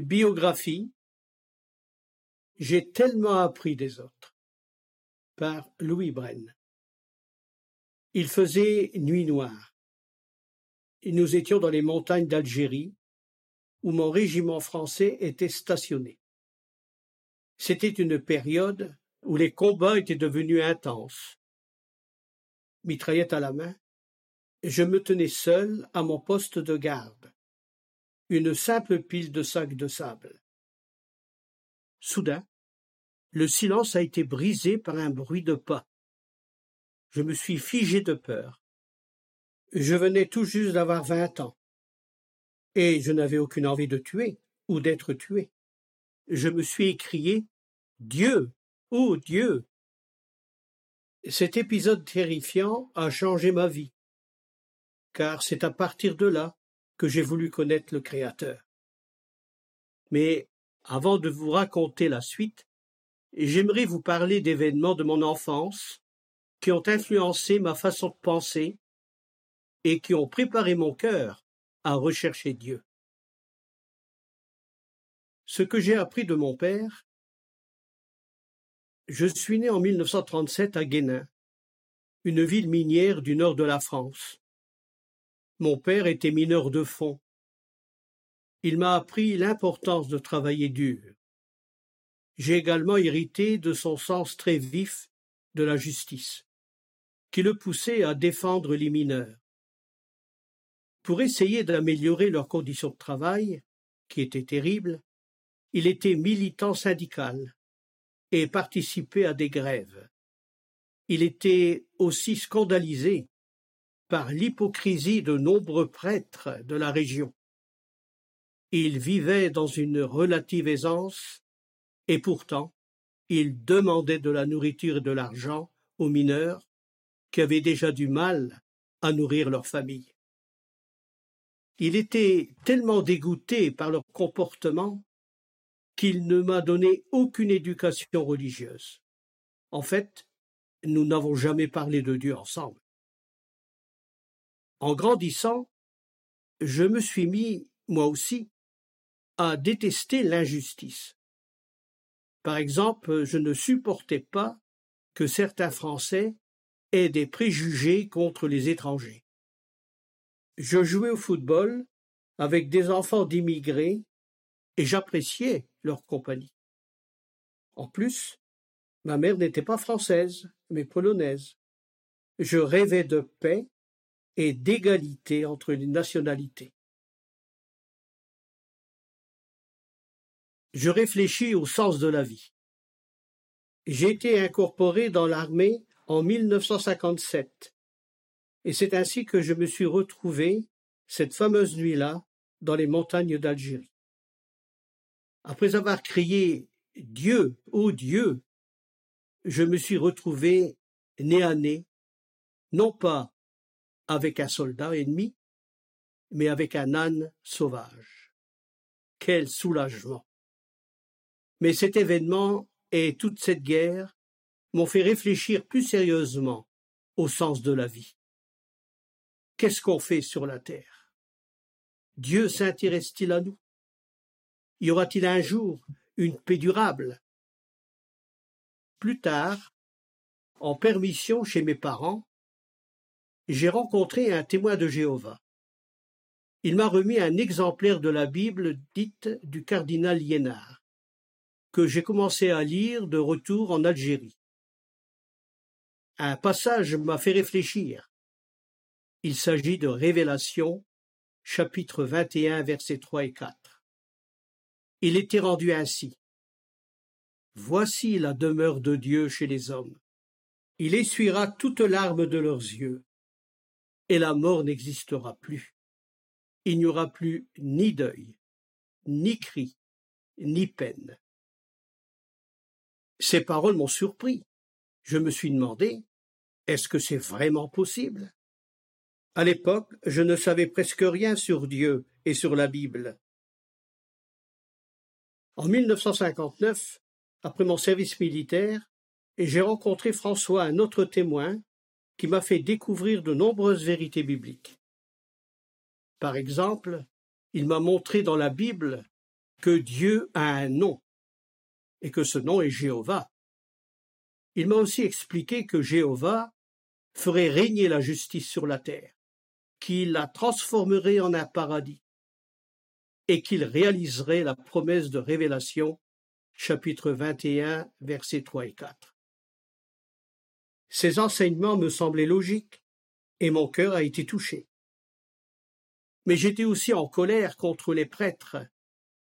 Biographie J'ai tellement appris des autres par Louis Brenne. Il faisait nuit noire. Nous étions dans les montagnes d'Algérie, où mon régiment français était stationné. C'était une période où les combats étaient devenus intenses. Mitraillette à la main, je me tenais seul à mon poste de garde, une simple pile de sacs de sable. Soudain, le silence a été brisé par un bruit de pas. Je me suis figé de peur. Je venais tout juste d'avoir vingt ans, et je n'avais aucune envie de tuer ou d'être tué. Je me suis écrié Dieu, oh Dieu. Cet épisode terrifiant a changé ma vie car c'est à partir de là que j'ai voulu connaître le Créateur. Mais avant de vous raconter la suite, j'aimerais vous parler d'événements de mon enfance qui ont influencé ma façon de penser et qui ont préparé mon cœur à rechercher Dieu. Ce que j'ai appris de mon père, je suis né en 1937 à Guénin, une ville minière du nord de la France. Mon père était mineur de fond. Il m'a appris l'importance de travailler dur. J'ai également hérité de son sens très vif de la justice, qui le poussait à défendre les mineurs. Pour essayer d'améliorer leurs conditions de travail, qui étaient terribles, il était militant syndical et participait à des grèves. Il était aussi scandalisé par l'hypocrisie de nombreux prêtres de la région. Il vivait dans une relative aisance, et pourtant il demandait de la nourriture et de l'argent aux mineurs qui avaient déjà du mal à nourrir leur famille. Il était tellement dégoûté par leur comportement qu'il ne m'a donné aucune éducation religieuse. En fait, nous n'avons jamais parlé de Dieu ensemble. En grandissant, je me suis mis, moi aussi, à détester l'injustice. Par exemple, je ne supportais pas que certains Français aient des préjugés contre les étrangers. Je jouais au football avec des enfants d'immigrés et j'appréciais leur compagnie. En plus, ma mère n'était pas française, mais polonaise. Je rêvais de paix et d'égalité entre les nationalités. Je réfléchis au sens de la vie. J'ai été incorporé dans l'armée en 1957, et c'est ainsi que je me suis retrouvé cette fameuse nuit-là dans les montagnes d'Algérie. Après avoir crié Dieu, ô Dieu, je me suis retrouvé nez à nez, non pas avec un soldat ennemi, mais avec un âne sauvage. Quel soulagement. Mais cet événement et toute cette guerre m'ont fait réfléchir plus sérieusement au sens de la vie. Qu'est-ce qu'on fait sur la terre? Dieu s'intéresse-t-il à nous? Y aura-t-il un jour une paix durable? Plus tard, en permission chez mes parents, j'ai rencontré un témoin de Jéhovah. Il m'a remis un exemplaire de la Bible dite du cardinal Liénard, que j'ai commencé à lire de retour en Algérie. Un passage m'a fait réfléchir. Il s'agit de Révélation, chapitre 21, versets 3 et 4. Il était rendu ainsi. Voici la demeure de Dieu chez les hommes. Il essuiera toute larme de leurs yeux et la mort n'existera plus. Il n'y aura plus ni deuil, ni cri, ni peine. Ces paroles m'ont surpris. Je me suis demandé, est-ce que c'est vraiment possible? À l'époque, je ne savais presque rien sur Dieu et sur la Bible. En 1959, après mon service militaire, j'ai rencontré François, un autre témoin, qui m'a fait découvrir de nombreuses vérités bibliques. Par exemple, il m'a montré dans la Bible que Dieu a un nom et que ce nom est Jéhovah. Il m'a aussi expliqué que Jéhovah ferait régner la justice sur la terre, qu'il la transformerait en un paradis et qu'il réaliserait la promesse de révélation, chapitre 21, versets 3 et 4. Ces enseignements me semblaient logiques et mon cœur a été touché. Mais j'étais aussi en colère contre les prêtres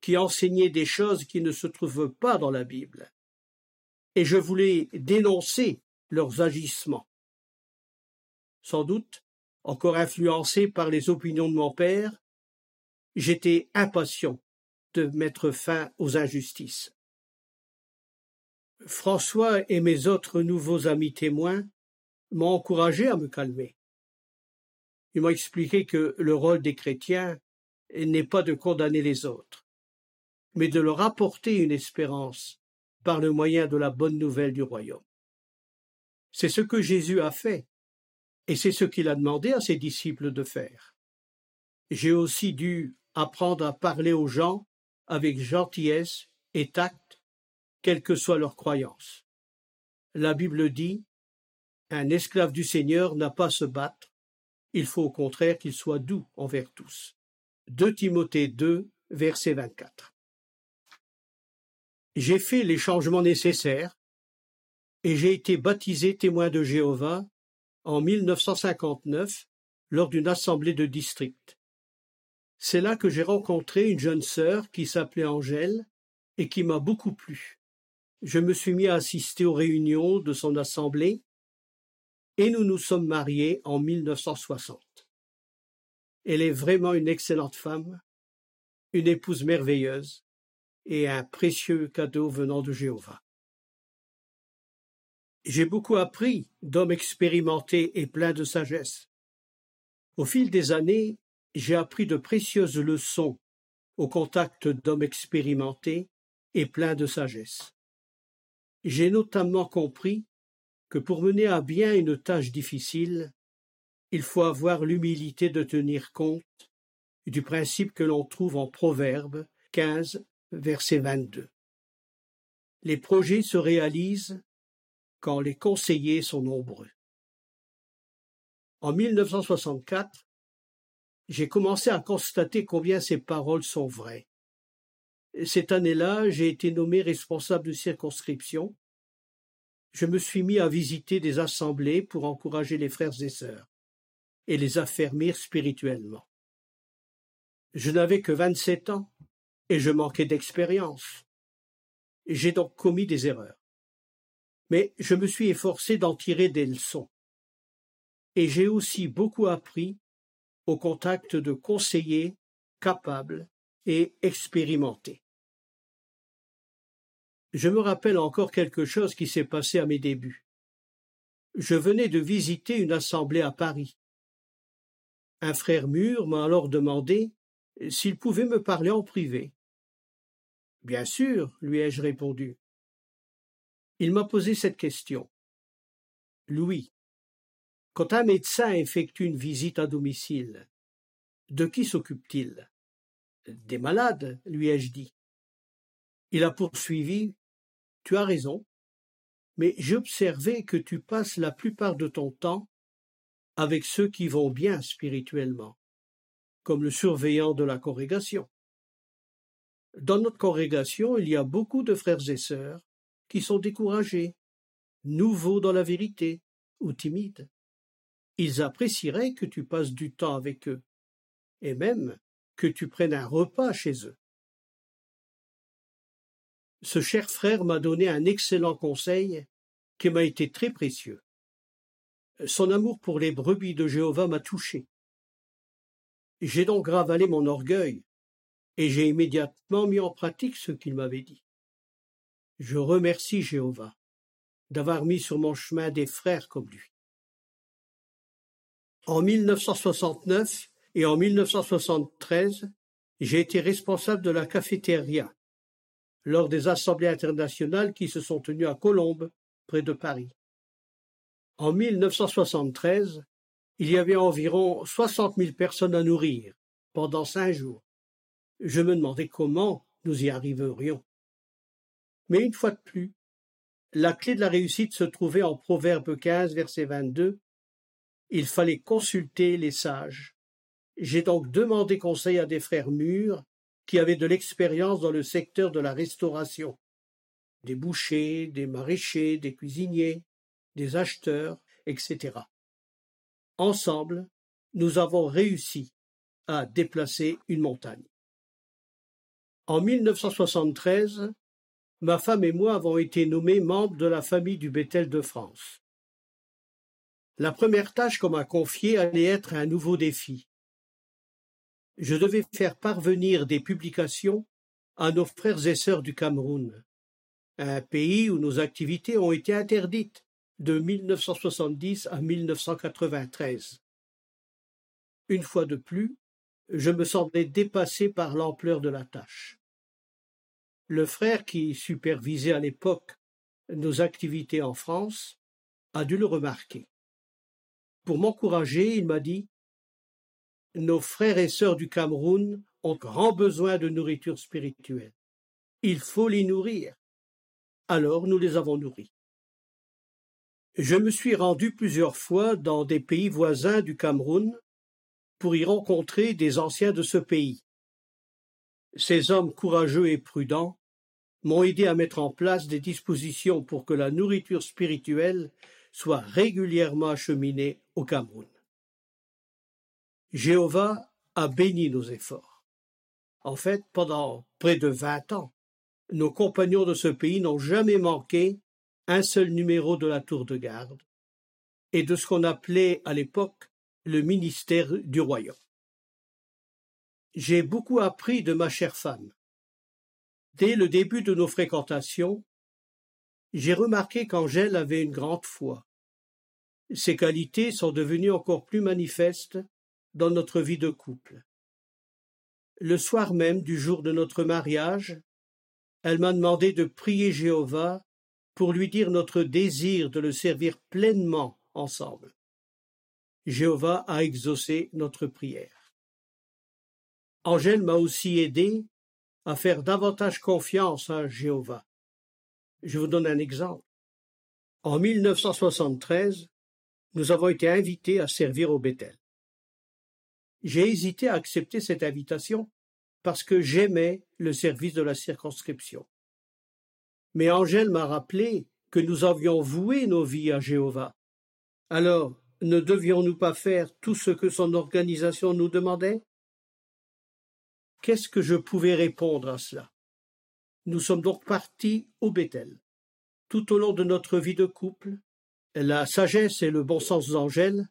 qui enseignaient des choses qui ne se trouvent pas dans la Bible. Et je voulais dénoncer leurs agissements. Sans doute, encore influencé par les opinions de mon père, j'étais impatient de mettre fin aux injustices. François et mes autres nouveaux amis témoins m'ont encouragé à me calmer. Ils m'ont expliqué que le rôle des chrétiens n'est pas de condamner les autres, mais de leur apporter une espérance par le moyen de la bonne nouvelle du royaume. C'est ce que Jésus a fait, et c'est ce qu'il a demandé à ses disciples de faire. J'ai aussi dû apprendre à parler aux gens avec gentillesse et tact, quelle que soit leur croyance. La Bible dit Un esclave du Seigneur n'a pas à se battre, il faut au contraire qu'il soit doux envers tous. 2 Timothée 2, verset 24. J'ai fait les changements nécessaires et j'ai été baptisé témoin de Jéhovah en 1959 lors d'une assemblée de district. C'est là que j'ai rencontré une jeune sœur qui s'appelait Angèle et qui m'a beaucoup plu. Je me suis mis à assister aux réunions de son assemblée et nous nous sommes mariés en 1960. Elle est vraiment une excellente femme, une épouse merveilleuse et un précieux cadeau venant de Jéhovah. J'ai beaucoup appris d'hommes expérimentés et pleins de sagesse. Au fil des années, j'ai appris de précieuses leçons au contact d'hommes expérimentés et pleins de sagesse. J'ai notamment compris que pour mener à bien une tâche difficile, il faut avoir l'humilité de tenir compte du principe que l'on trouve en Proverbe 15, verset 22. Les projets se réalisent quand les conseillers sont nombreux. En 1964, j'ai commencé à constater combien ces paroles sont vraies. Cette année-là, j'ai été nommé responsable de circonscription. Je me suis mis à visiter des assemblées pour encourager les frères et sœurs et les affermir spirituellement. Je n'avais que vingt-sept ans et je manquais d'expérience. J'ai donc commis des erreurs. Mais je me suis efforcé d'en tirer des leçons. Et j'ai aussi beaucoup appris au contact de conseillers capables et expérimentés. Je me rappelle encore quelque chose qui s'est passé à mes débuts. Je venais de visiter une assemblée à Paris. Un frère mûr m'a alors demandé s'il pouvait me parler en privé. Bien sûr, lui ai-je répondu. Il m'a posé cette question. Louis, quand un médecin effectue une visite à domicile, de qui s'occupe-t-il? Des malades, lui ai-je dit. Il a poursuivi. Tu as raison, mais j'ai observé que tu passes la plupart de ton temps avec ceux qui vont bien spirituellement, comme le surveillant de la congrégation. Dans notre congrégation, il y a beaucoup de frères et sœurs qui sont découragés, nouveaux dans la vérité ou timides. Ils apprécieraient que tu passes du temps avec eux, et même que tu prennes un repas chez eux. Ce cher frère m'a donné un excellent conseil qui m'a été très précieux. Son amour pour les brebis de Jéhovah m'a touché. J'ai donc ravalé mon orgueil, et j'ai immédiatement mis en pratique ce qu'il m'avait dit. Je remercie Jéhovah d'avoir mis sur mon chemin des frères comme lui. En 1969 et en 1973, j'ai été responsable de la cafétéria lors des assemblées internationales qui se sont tenues à Colombes, près de Paris. En 1973, il y avait environ soixante mille personnes à nourrir pendant cinq jours. Je me demandais comment nous y arriverions. Mais une fois de plus, la clé de la réussite se trouvait en Proverbe 15, verset 22. Il fallait consulter les sages. J'ai donc demandé conseil à des frères mûrs qui avaient de l'expérience dans le secteur de la restauration. Des bouchers, des maraîchers, des cuisiniers, des acheteurs, etc. Ensemble, nous avons réussi à déplacer une montagne. En 1973, ma femme et moi avons été nommés membres de la famille du Bethel de France. La première tâche qu'on m'a confiée allait être un nouveau défi. Je devais faire parvenir des publications à nos frères et sœurs du Cameroun, un pays où nos activités ont été interdites de 1970 à 1993. Une fois de plus, je me semblais dépassé par l'ampleur de la tâche. Le frère qui supervisait à l'époque nos activités en France a dû le remarquer. Pour m'encourager, il m'a dit Nos frères et sœurs du Cameroun ont grand besoin de nourriture spirituelle. Il faut les nourrir. Alors nous les avons nourris. Je me suis rendu plusieurs fois dans des pays voisins du Cameroun pour y rencontrer des anciens de ce pays. Ces hommes courageux et prudents m'ont aidé à mettre en place des dispositions pour que la nourriture spirituelle soit régulièrement acheminée au Cameroun. Jéhovah a béni nos efforts. En fait, pendant près de vingt ans, nos compagnons de ce pays n'ont jamais manqué un seul numéro de la tour de garde et de ce qu'on appelait à l'époque le ministère du royaume. J'ai beaucoup appris de ma chère femme. Dès le début de nos fréquentations, j'ai remarqué qu'Angèle avait une grande foi. Ses qualités sont devenues encore plus manifestes dans notre vie de couple. Le soir même du jour de notre mariage, elle m'a demandé de prier Jéhovah pour lui dire notre désir de le servir pleinement ensemble. Jéhovah a exaucé notre prière. Angèle m'a aussi aidé à faire davantage confiance à Jéhovah. Je vous donne un exemple. En 1973, nous avons été invités à servir au Bethel. J'ai hésité à accepter cette invitation parce que j'aimais le service de la circonscription. Mais Angèle m'a rappelé que nous avions voué nos vies à Jéhovah. Alors, ne devions-nous pas faire tout ce que son organisation nous demandait? Qu'est-ce que je pouvais répondre à cela? Nous sommes donc partis au Bethel. Tout au long de notre vie de couple, la sagesse et le bon sens d'Angèle,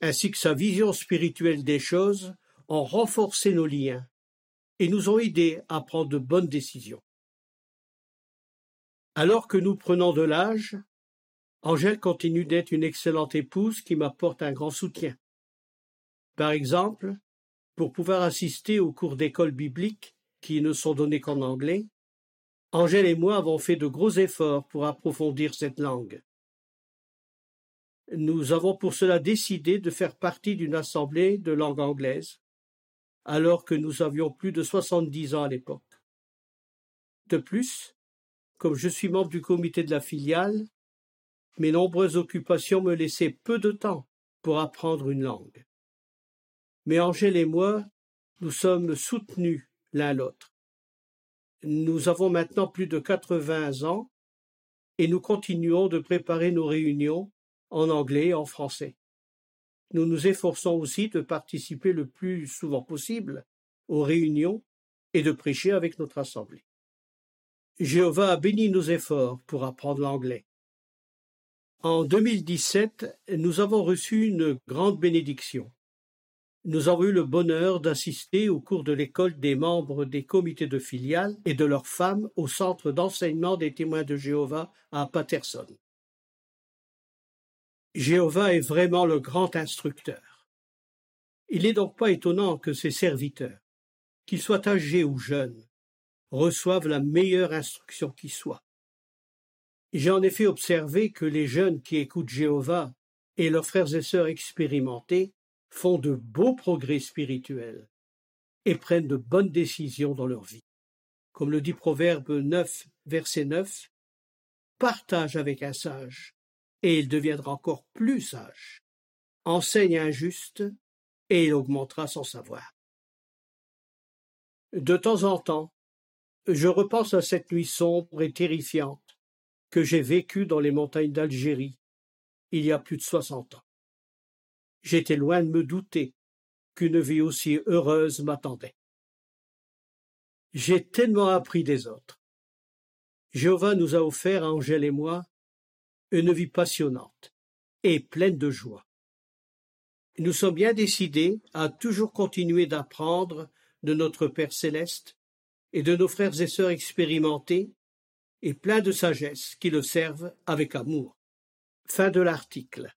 ainsi que sa vision spirituelle des choses, ont renforcé nos liens et nous ont aidés à prendre de bonnes décisions. Alors que nous prenons de l'âge, Angèle continue d'être une excellente épouse qui m'apporte un grand soutien. Par exemple, pour pouvoir assister aux cours d'école biblique qui ne sont donnés qu'en anglais, Angèle et moi avons fait de gros efforts pour approfondir cette langue. Nous avons pour cela décidé de faire partie d'une assemblée de langue anglaise, alors que nous avions plus de soixante-dix ans à l'époque. De plus, comme je suis membre du comité de la filiale, mes nombreuses occupations me laissaient peu de temps pour apprendre une langue. Mais Angèle et moi, nous sommes soutenus l'un l'autre. Nous avons maintenant plus de quatre-vingts ans et nous continuons de préparer nos réunions en anglais et en français. Nous nous efforçons aussi de participer le plus souvent possible aux réunions et de prêcher avec notre assemblée. Jéhovah a béni nos efforts pour apprendre l'anglais. En 2017, nous avons reçu une grande bénédiction. Nous avons eu le bonheur d'assister au cours de l'école des membres des comités de filiales et de leurs femmes au centre d'enseignement des témoins de Jéhovah à Patterson. Jéhovah est vraiment le grand instructeur. Il n'est donc pas étonnant que ses serviteurs, qu'ils soient âgés ou jeunes, reçoivent la meilleure instruction qui soit. J'ai en effet observé que les jeunes qui écoutent Jéhovah et leurs frères et sœurs expérimentés font de beaux progrès spirituels et prennent de bonnes décisions dans leur vie. comme le dit Proverbe 9, verset 9, partage avec un sage, et il deviendra encore plus sage. Enseigne un juste, et il augmentera son savoir. De temps en temps, je repense à cette nuit sombre et terrifiante que j'ai vécue dans les montagnes d'Algérie il y a plus de soixante ans. J'étais loin de me douter qu'une vie aussi heureuse m'attendait. J'ai tellement appris des autres. Jéhovah nous a offert à Angèle et moi une vie passionnante et pleine de joie. Nous sommes bien décidés à toujours continuer d'apprendre de notre Père céleste et de nos frères et sœurs expérimentés et pleins de sagesse qui le servent avec amour. Fin de l'article.